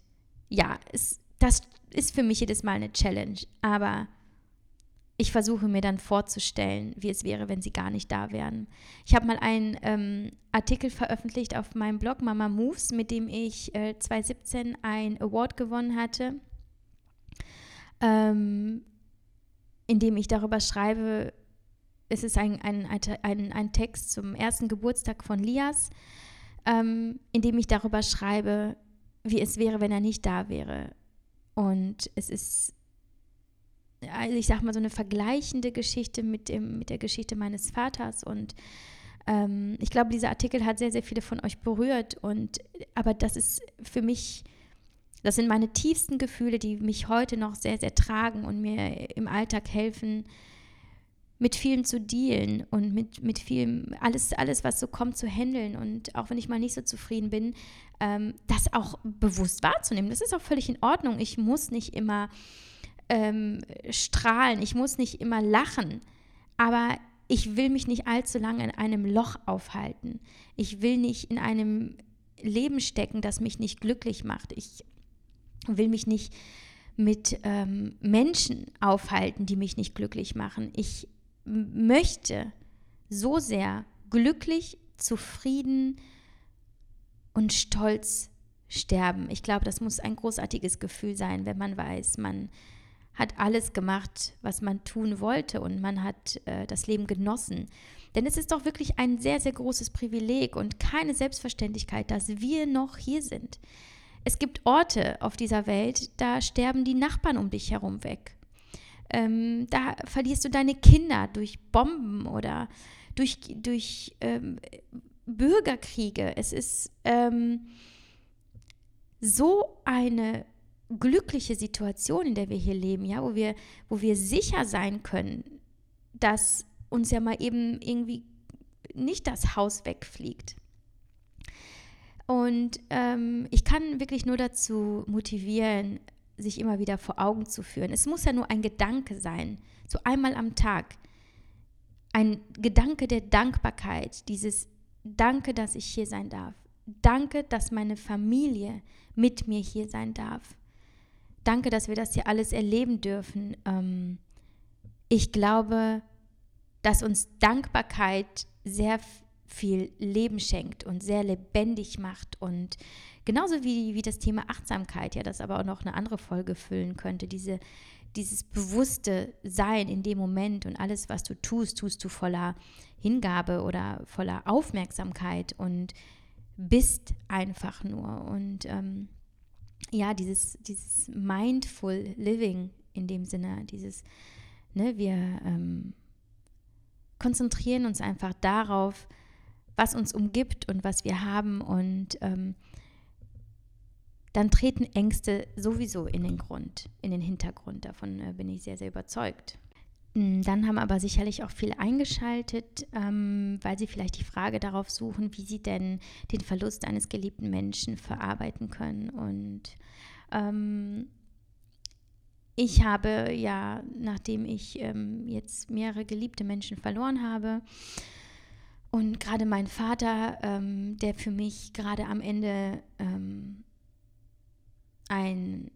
ja, es, das ist für mich jedes Mal eine Challenge. Aber ich versuche mir dann vorzustellen, wie es wäre, wenn sie gar nicht da wären. Ich habe mal einen ähm, Artikel veröffentlicht auf meinem Blog Mama Moves, mit dem ich äh, 2017 ein Award gewonnen hatte, ähm, in dem ich darüber schreibe, es ist ein, ein, ein, ein Text zum ersten Geburtstag von Lias, ähm, in dem ich darüber schreibe, wie es wäre, wenn er nicht da wäre. Und es ist, also ich sag mal, so eine vergleichende Geschichte mit, dem, mit der Geschichte meines Vaters. Und ähm, ich glaube, dieser Artikel hat sehr, sehr viele von euch berührt. Und aber das ist für mich, das sind meine tiefsten Gefühle, die mich heute noch sehr, sehr tragen und mir im Alltag helfen, mit vielem zu dealen und mit, mit vielem, alles, alles, was so kommt, zu handeln. Und auch wenn ich mal nicht so zufrieden bin, ähm, das auch bewusst wahrzunehmen. Das ist auch völlig in Ordnung. Ich muss nicht immer ähm, strahlen, ich muss nicht immer lachen, aber ich will mich nicht allzu lange in einem Loch aufhalten. Ich will nicht in einem Leben stecken, das mich nicht glücklich macht. Ich will mich nicht mit ähm, Menschen aufhalten, die mich nicht glücklich machen. Ich möchte so sehr glücklich, zufrieden und stolz sterben. Ich glaube, das muss ein großartiges Gefühl sein, wenn man weiß, man hat alles gemacht, was man tun wollte und man hat äh, das Leben genossen. Denn es ist doch wirklich ein sehr, sehr großes Privileg und keine Selbstverständlichkeit, dass wir noch hier sind. Es gibt Orte auf dieser Welt, da sterben die Nachbarn um dich herum weg. Ähm, da verlierst du deine Kinder durch Bomben oder durch, durch ähm, Bürgerkriege. Es ist ähm, so eine glückliche Situation, in der wir hier leben, ja, wo wir, wo wir sicher sein können, dass uns ja mal eben irgendwie nicht das Haus wegfliegt. Und ähm, ich kann wirklich nur dazu motivieren, sich immer wieder vor Augen zu führen. Es muss ja nur ein Gedanke sein, so einmal am Tag. Ein Gedanke der Dankbarkeit, dieses Danke, dass ich hier sein darf. Danke, dass meine Familie mit mir hier sein darf. Danke, dass wir das hier alles erleben dürfen. Ähm, ich glaube, dass uns Dankbarkeit sehr viel Leben schenkt und sehr lebendig macht und Genauso wie, wie das Thema Achtsamkeit, ja, das aber auch noch eine andere Folge füllen könnte. Diese, dieses bewusste Sein in dem Moment und alles, was du tust, tust du voller Hingabe oder voller Aufmerksamkeit und bist einfach nur. Und ähm, ja, dieses, dieses Mindful Living in dem Sinne, dieses, ne, wir ähm, konzentrieren uns einfach darauf, was uns umgibt und was wir haben und ähm, dann treten Ängste sowieso in den Grund, in den Hintergrund. Davon äh, bin ich sehr, sehr überzeugt. Hm, dann haben aber sicherlich auch viele eingeschaltet, ähm, weil sie vielleicht die Frage darauf suchen, wie sie denn den Verlust eines geliebten Menschen verarbeiten können. Und ähm, ich habe ja, nachdem ich ähm, jetzt mehrere geliebte Menschen verloren habe, und gerade mein Vater, ähm, der für mich gerade am Ende ähm, ein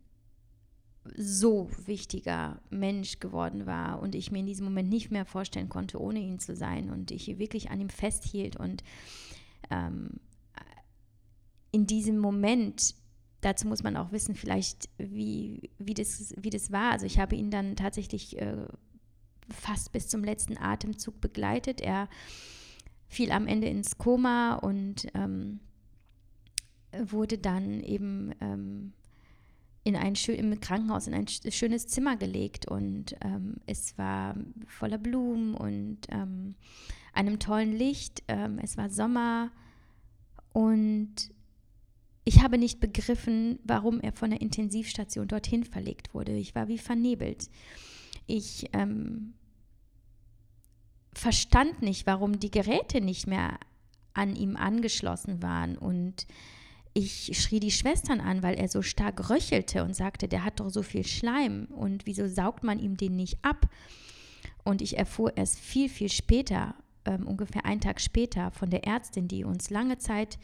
so wichtiger Mensch geworden war und ich mir in diesem Moment nicht mehr vorstellen konnte, ohne ihn zu sein und ich wirklich an ihm festhielt und ähm, in diesem Moment, dazu muss man auch wissen, vielleicht wie, wie, das, wie das war. Also ich habe ihn dann tatsächlich äh, fast bis zum letzten Atemzug begleitet. Er fiel am Ende ins Koma und ähm, wurde dann eben ähm, in ein im Krankenhaus in ein schönes Zimmer gelegt und ähm, es war voller Blumen und ähm, einem tollen Licht. Ähm, es war Sommer und ich habe nicht begriffen, warum er von der Intensivstation dorthin verlegt wurde. Ich war wie vernebelt. Ich ähm, verstand nicht, warum die Geräte nicht mehr an ihm angeschlossen waren und ich schrie die Schwestern an, weil er so stark röchelte und sagte, der hat doch so viel Schleim und wieso saugt man ihm den nicht ab? Und ich erfuhr erst viel, viel später, ähm, ungefähr einen Tag später, von der Ärztin, die uns lange Zeit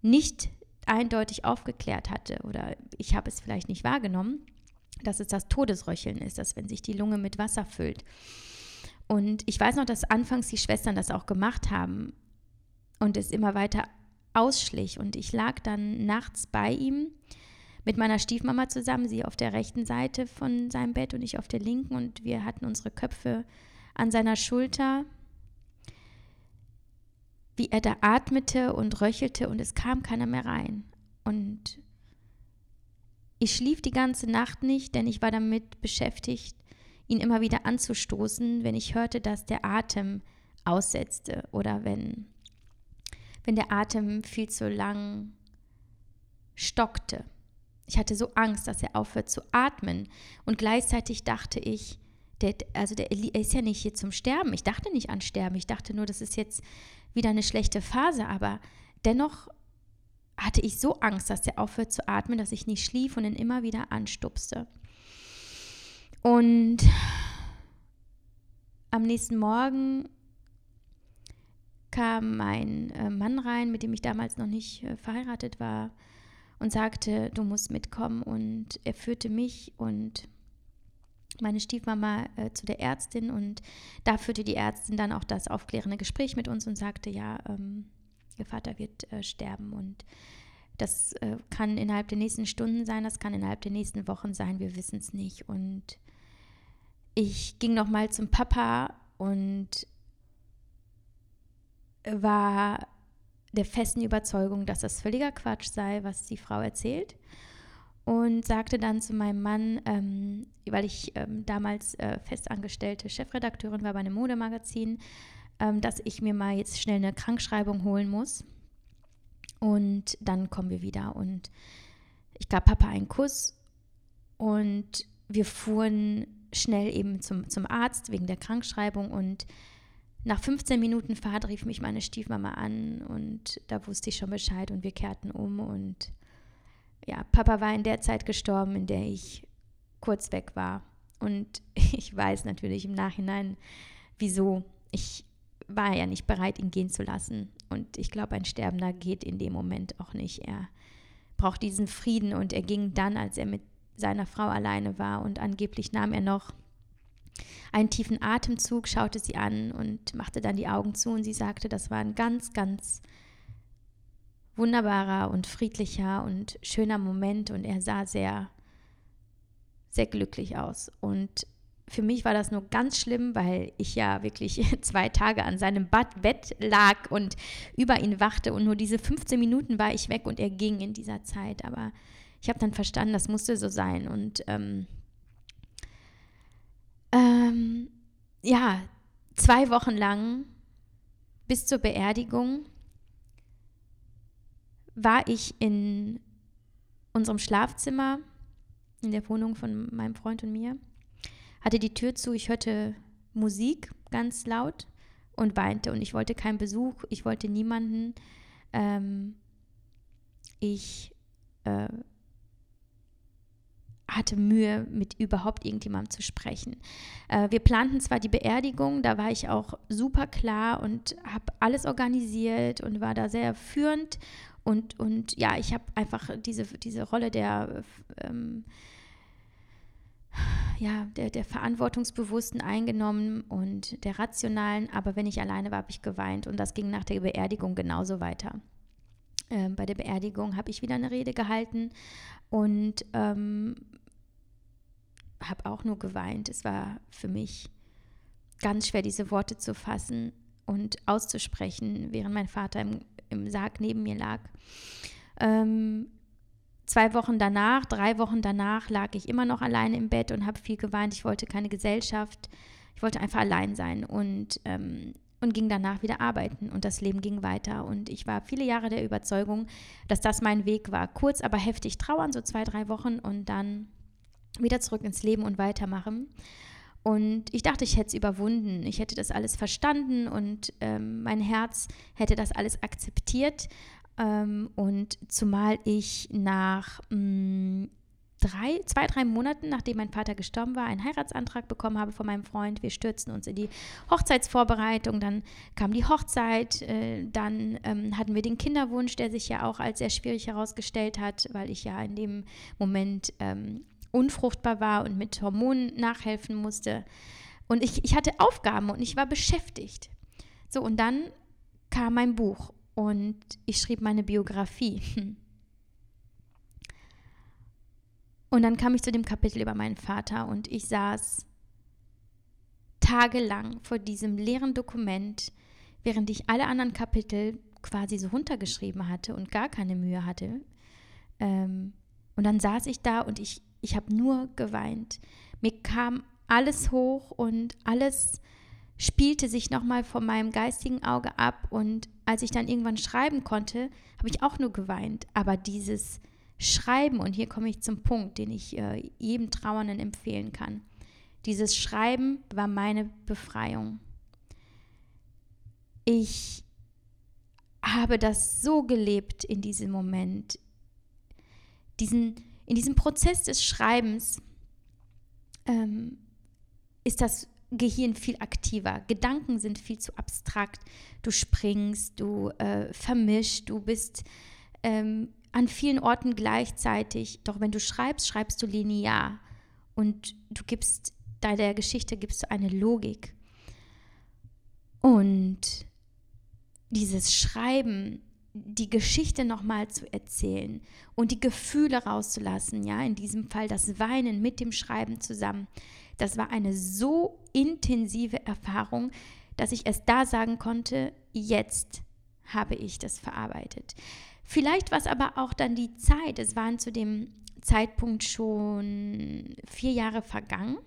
nicht eindeutig aufgeklärt hatte oder ich habe es vielleicht nicht wahrgenommen, dass es das Todesröcheln ist, dass wenn sich die Lunge mit Wasser füllt. Und ich weiß noch, dass anfangs die Schwestern das auch gemacht haben und es immer weiter ausschlich. Und ich lag dann nachts bei ihm mit meiner Stiefmama zusammen, sie auf der rechten Seite von seinem Bett und ich auf der linken. Und wir hatten unsere Köpfe an seiner Schulter, wie er da atmete und röchelte und es kam keiner mehr rein. Und ich schlief die ganze Nacht nicht, denn ich war damit beschäftigt, ihn immer wieder anzustoßen, wenn ich hörte, dass der Atem aussetzte oder wenn wenn der Atem viel zu lang stockte. Ich hatte so Angst, dass er aufhört zu atmen. Und gleichzeitig dachte ich, der, also der ist ja nicht hier zum Sterben. Ich dachte nicht an Sterben. Ich dachte nur, das ist jetzt wieder eine schlechte Phase. Aber dennoch hatte ich so Angst, dass er aufhört zu atmen, dass ich nicht schlief und ihn immer wieder anstupste. Und am nächsten Morgen kam mein äh, Mann rein, mit dem ich damals noch nicht äh, verheiratet war, und sagte, du musst mitkommen. Und er führte mich und meine Stiefmama äh, zu der Ärztin und da führte die Ärztin dann auch das aufklärende Gespräch mit uns und sagte, ja, ähm, ihr Vater wird äh, sterben und das äh, kann innerhalb der nächsten Stunden sein, das kann innerhalb der nächsten Wochen sein, wir wissen es nicht. Und ich ging nochmal zum Papa und war der festen Überzeugung, dass das völliger Quatsch sei, was die Frau erzählt. Und sagte dann zu meinem Mann, ähm, weil ich ähm, damals äh, festangestellte Chefredakteurin war bei einem Modemagazin, ähm, dass ich mir mal jetzt schnell eine Krankschreibung holen muss. Und dann kommen wir wieder. Und ich gab Papa einen Kuss und wir fuhren schnell eben zum, zum Arzt wegen der Krankschreibung und nach 15 Minuten Fahrt rief mich meine Stiefmama an und da wusste ich schon Bescheid und wir kehrten um und ja, Papa war in der Zeit gestorben, in der ich kurz weg war. Und [LAUGHS] ich weiß natürlich im Nachhinein, wieso. Ich war ja nicht bereit, ihn gehen zu lassen. Und ich glaube, ein Sterbender geht in dem Moment auch nicht. Er braucht diesen Frieden und er ging dann, als er mit seiner Frau alleine war und angeblich nahm er noch einen tiefen Atemzug, schaute sie an und machte dann die Augen zu und sie sagte, das war ein ganz, ganz wunderbarer und friedlicher und schöner Moment und er sah sehr, sehr glücklich aus. Und für mich war das nur ganz schlimm, weil ich ja wirklich [LAUGHS] zwei Tage an seinem Bett lag und über ihn wachte und nur diese 15 Minuten war ich weg und er ging in dieser Zeit. Aber ich habe dann verstanden, das musste so sein. Und ähm, ähm, ja, zwei Wochen lang bis zur Beerdigung war ich in unserem Schlafzimmer in der Wohnung von meinem Freund und mir hatte die Tür zu, ich hörte Musik ganz laut und weinte und ich wollte keinen Besuch, ich wollte niemanden. Ähm, ich äh, hatte Mühe, mit überhaupt irgendjemandem zu sprechen. Äh, wir planten zwar die Beerdigung, da war ich auch super klar und habe alles organisiert und war da sehr führend und, und ja, ich habe einfach diese, diese Rolle der ähm, ja, der, der Verantwortungsbewussten eingenommen und der Rationalen, aber wenn ich alleine war, habe ich geweint und das ging nach der Beerdigung genauso weiter. Ähm, bei der Beerdigung habe ich wieder eine Rede gehalten und ähm, habe auch nur geweint. Es war für mich ganz schwer, diese Worte zu fassen und auszusprechen, während mein Vater im, im Sarg neben mir lag. Ähm, zwei Wochen danach, drei Wochen danach lag ich immer noch alleine im Bett und habe viel geweint. Ich wollte keine Gesellschaft. Ich wollte einfach allein sein und, ähm, und ging danach wieder arbeiten und das Leben ging weiter. Und ich war viele Jahre der Überzeugung, dass das mein Weg war. Kurz, aber heftig trauern, so zwei, drei Wochen und dann wieder zurück ins Leben und weitermachen. Und ich dachte, ich hätte es überwunden. Ich hätte das alles verstanden und ähm, mein Herz hätte das alles akzeptiert. Ähm, und zumal ich nach mh, mm, drei, zwei, drei Monaten, nachdem mein Vater gestorben war, einen Heiratsantrag bekommen habe von meinem Freund. Wir stürzten uns in die Hochzeitsvorbereitung, dann kam die Hochzeit, äh, dann ähm, hatten wir den Kinderwunsch, der sich ja auch als sehr schwierig herausgestellt hat, weil ich ja in dem Moment ähm, unfruchtbar war und mit Hormonen nachhelfen musste. Und ich, ich hatte Aufgaben und ich war beschäftigt. So, und dann kam mein Buch und ich schrieb meine Biografie. [LAUGHS] Und dann kam ich zu dem Kapitel über meinen Vater und ich saß tagelang vor diesem leeren Dokument, während ich alle anderen Kapitel quasi so runtergeschrieben hatte und gar keine Mühe hatte. Ähm, und dann saß ich da und ich, ich habe nur geweint. Mir kam alles hoch und alles spielte sich nochmal vor meinem geistigen Auge ab und als ich dann irgendwann schreiben konnte, habe ich auch nur geweint. Aber dieses Schreiben, und hier komme ich zum Punkt, den ich äh, jedem Trauernden empfehlen kann, dieses Schreiben war meine Befreiung. Ich habe das so gelebt in diesem Moment. Diesen, in diesem Prozess des Schreibens ähm, ist das Gehirn viel aktiver. Gedanken sind viel zu abstrakt. Du springst, du äh, vermischst, du bist ähm, an vielen Orten gleichzeitig. Doch wenn du schreibst, schreibst du linear und du gibst der Geschichte gibst du eine Logik. Und dieses Schreiben, die Geschichte nochmal zu erzählen und die Gefühle rauszulassen, ja, in diesem Fall das Weinen mit dem Schreiben zusammen, das war eine so intensive Erfahrung, dass ich es da sagen konnte, jetzt habe ich das verarbeitet. Vielleicht war es aber auch dann die Zeit. Es waren zu dem Zeitpunkt schon vier Jahre vergangen.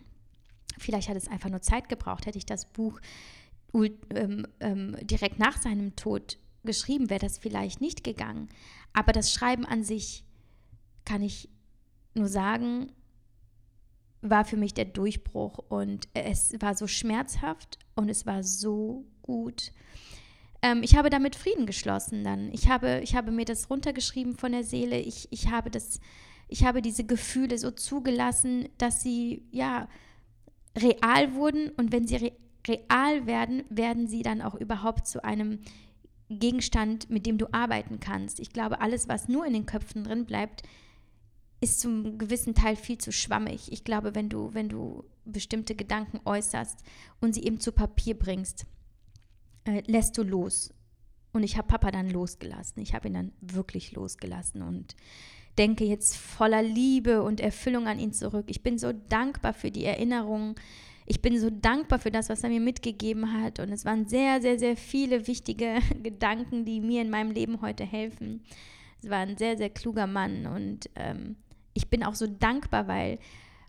Vielleicht hat es einfach nur Zeit gebraucht. Hätte ich das Buch ähm, ähm, direkt nach seinem Tod geschrieben, wäre das vielleicht nicht gegangen. Aber das Schreiben an sich kann ich nur sagen, war für mich der Durchbruch und es war so schmerzhaft und es war so gut. Ähm, ich habe damit Frieden geschlossen dann. Ich habe, ich habe mir das runtergeschrieben von der Seele. Ich, ich, habe das, ich habe diese Gefühle so zugelassen, dass sie ja real wurden und wenn sie re real werden, werden sie dann auch überhaupt zu einem Gegenstand, mit dem du arbeiten kannst. Ich glaube, alles, was nur in den Köpfen drin bleibt, ist zum gewissen Teil viel zu schwammig. Ich glaube, wenn du, wenn du bestimmte Gedanken äußerst und sie eben zu Papier bringst, äh, lässt du los. Und ich habe Papa dann losgelassen. Ich habe ihn dann wirklich losgelassen und denke jetzt voller Liebe und Erfüllung an ihn zurück. Ich bin so dankbar für die Erinnerungen, ich bin so dankbar für das, was er mir mitgegeben hat. Und es waren sehr, sehr, sehr viele wichtige [LAUGHS] Gedanken, die mir in meinem Leben heute helfen. Es war ein sehr, sehr kluger Mann und ähm, ich bin auch so dankbar, weil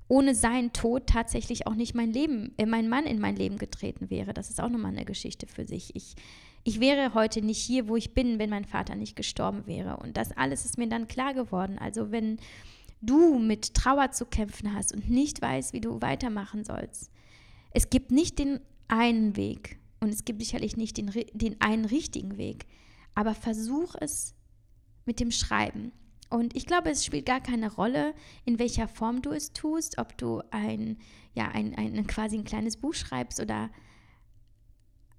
ohne seinen Tod tatsächlich auch nicht mein Leben, äh, mein Mann in mein Leben getreten wäre. Das ist auch nochmal eine Geschichte für sich. Ich, ich wäre heute nicht hier, wo ich bin, wenn mein Vater nicht gestorben wäre. Und das alles ist mir dann klar geworden. Also wenn du mit Trauer zu kämpfen hast und nicht weißt, wie du weitermachen sollst, es gibt nicht den einen Weg und es gibt sicherlich nicht den, den einen richtigen Weg, aber versuch es mit dem Schreiben. Und ich glaube, es spielt gar keine Rolle, in welcher Form du es tust, ob du ein, ja, ein, ein, quasi ein kleines Buch schreibst oder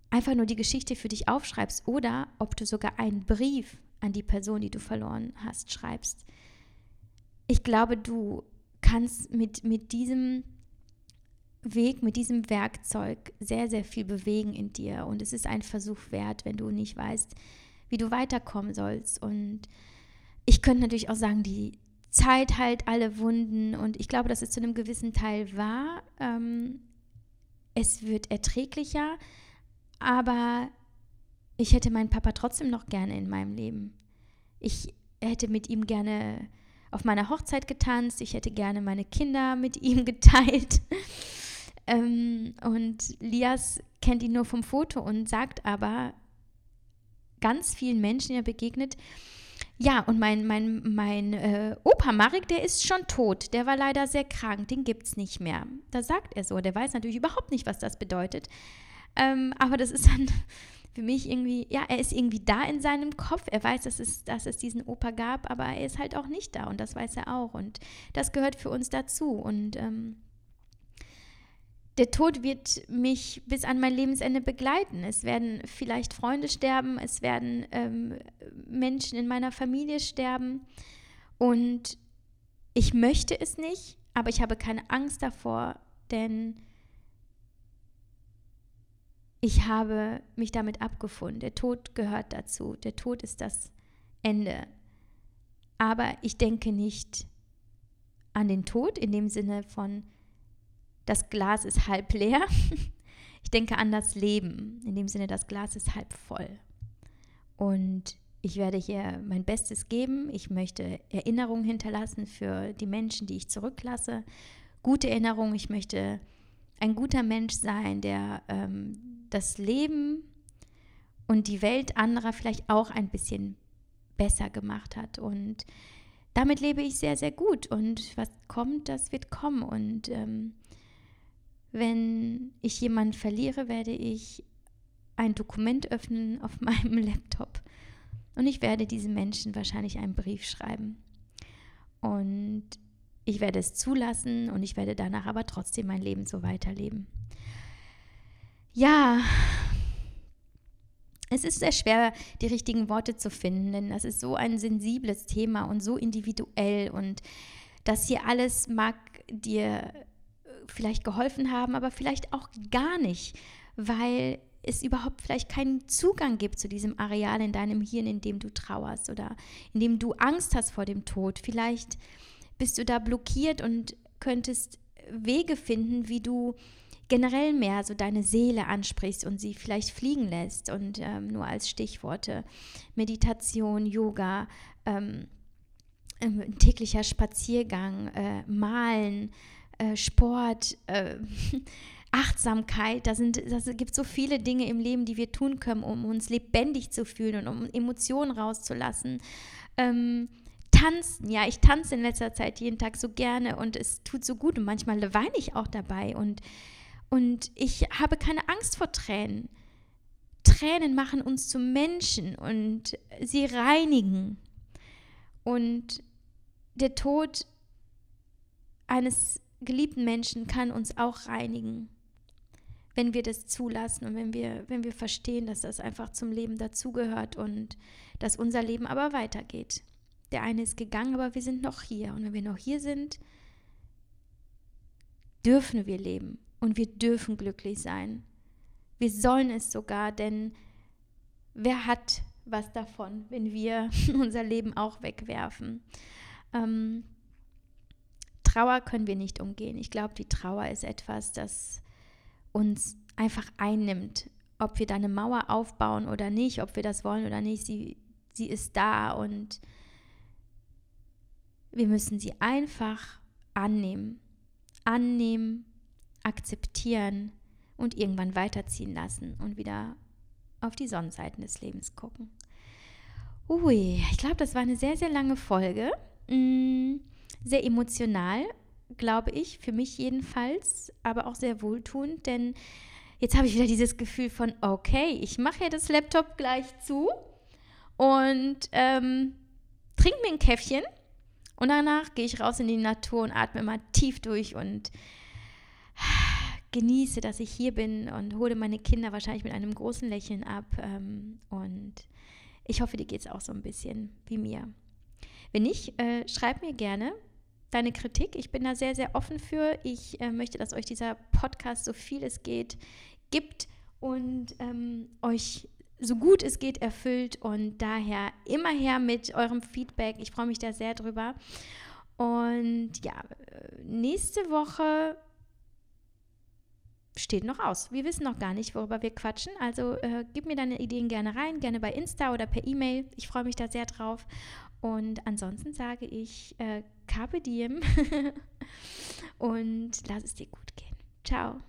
einfach nur die Geschichte für dich aufschreibst oder ob du sogar einen Brief an die Person, die du verloren hast, schreibst. Ich glaube, du kannst mit, mit diesem Weg, mit diesem Werkzeug sehr, sehr viel bewegen in dir. Und es ist ein Versuch wert, wenn du nicht weißt, wie du weiterkommen sollst. Und ich könnte natürlich auch sagen, die Zeit heilt alle Wunden und ich glaube, dass es zu einem gewissen Teil war. Ähm, es wird erträglicher, aber ich hätte meinen Papa trotzdem noch gerne in meinem Leben. Ich hätte mit ihm gerne auf meiner Hochzeit getanzt, ich hätte gerne meine Kinder mit ihm geteilt. [LAUGHS] ähm, und Lias kennt ihn nur vom Foto und sagt aber ganz vielen Menschen, die er begegnet, ja, und mein, mein, mein äh, Opa Marek, der ist schon tot. Der war leider sehr krank, den gibt es nicht mehr. Da sagt er so. Der weiß natürlich überhaupt nicht, was das bedeutet. Ähm, aber das ist dann für mich irgendwie, ja, er ist irgendwie da in seinem Kopf. Er weiß, dass es, dass es diesen Opa gab, aber er ist halt auch nicht da und das weiß er auch. Und das gehört für uns dazu. Und ähm, der Tod wird mich bis an mein Lebensende begleiten. Es werden vielleicht Freunde sterben, es werden ähm, Menschen in meiner Familie sterben. Und ich möchte es nicht, aber ich habe keine Angst davor, denn ich habe mich damit abgefunden. Der Tod gehört dazu. Der Tod ist das Ende. Aber ich denke nicht an den Tod in dem Sinne von, das Glas ist halb leer. [LAUGHS] Ich denke an das Leben, in dem Sinne, das Glas ist halb voll. Und ich werde hier mein Bestes geben. Ich möchte Erinnerungen hinterlassen für die Menschen, die ich zurücklasse. Gute Erinnerungen. Ich möchte ein guter Mensch sein, der ähm, das Leben und die Welt anderer vielleicht auch ein bisschen besser gemacht hat. Und damit lebe ich sehr, sehr gut. Und was kommt, das wird kommen. Und ähm, wenn ich jemanden verliere, werde ich ein Dokument öffnen [LAUGHS] auf meinem Laptop und ich werde diesem Menschen wahrscheinlich einen Brief schreiben. Und ich werde es zulassen und ich werde danach aber trotzdem mein Leben so weiterleben. Ja, es ist sehr schwer, die richtigen Worte zu finden, denn das ist so ein sensibles Thema und so individuell und das hier alles mag dir vielleicht geholfen haben, aber vielleicht auch gar nicht, weil es überhaupt vielleicht keinen Zugang gibt zu diesem Areal in deinem Hirn, in dem du trauerst oder in dem du Angst hast vor dem Tod. Vielleicht bist du da blockiert und könntest Wege finden, wie du generell mehr so deine Seele ansprichst und sie vielleicht fliegen lässt. Und ähm, nur als Stichworte Meditation, Yoga, ähm, ähm täglicher Spaziergang, äh, Malen, äh, Sport, äh, [LAUGHS] Achtsamkeit. Da, sind, das gibt so viele Dinge im Leben, die wir tun können, um uns lebendig zu fühlen und um Emotionen rauszulassen. Ähm, tanzen, ja, ich tanze in letzter Zeit jeden Tag so gerne und es tut so gut und manchmal weine ich auch dabei und, und ich habe keine Angst vor Tränen. Tränen machen uns zu Menschen und sie reinigen. Und der Tod eines geliebten Menschen kann uns auch reinigen, wenn wir das zulassen und wenn wir, wenn wir verstehen, dass das einfach zum Leben dazugehört und dass unser Leben aber weitergeht. Der eine ist gegangen, aber wir sind noch hier. Und wenn wir noch hier sind, dürfen wir leben und wir dürfen glücklich sein. Wir sollen es sogar, denn wer hat was davon, wenn wir [LAUGHS] unser Leben auch wegwerfen? Ähm, Trauer können wir nicht umgehen. Ich glaube, die Trauer ist etwas, das uns einfach einnimmt, ob wir da eine Mauer aufbauen oder nicht, ob wir das wollen oder nicht, sie, sie ist da und wir müssen sie einfach annehmen, annehmen, akzeptieren und irgendwann weiterziehen lassen und wieder auf die Sonnenseiten des Lebens gucken. Ui, ich glaube, das war eine sehr, sehr lange Folge. Mm, sehr emotional, glaube ich, für mich jedenfalls, aber auch sehr wohltuend, denn jetzt habe ich wieder dieses Gefühl von, okay, ich mache ja das Laptop gleich zu und ähm, trinke mir ein Käffchen und danach gehe ich raus in die Natur und atme mal tief durch und genieße, dass ich hier bin und hole meine Kinder wahrscheinlich mit einem großen Lächeln ab. Ähm, und ich hoffe, dir geht es auch so ein bisschen wie mir. Wenn nicht, äh, schreib mir gerne deine Kritik. Ich bin da sehr, sehr offen für. Ich äh, möchte, dass euch dieser Podcast so viel es geht gibt und ähm, euch so gut es geht erfüllt. Und daher immer her mit eurem Feedback. Ich freue mich da sehr drüber. Und ja, nächste Woche steht noch aus. Wir wissen noch gar nicht, worüber wir quatschen. Also äh, gib mir deine Ideen gerne rein, gerne bei Insta oder per E-Mail. Ich freue mich da sehr drauf. Und ansonsten sage ich äh, Carpe Diem [LAUGHS] und lass es dir gut gehen. Ciao.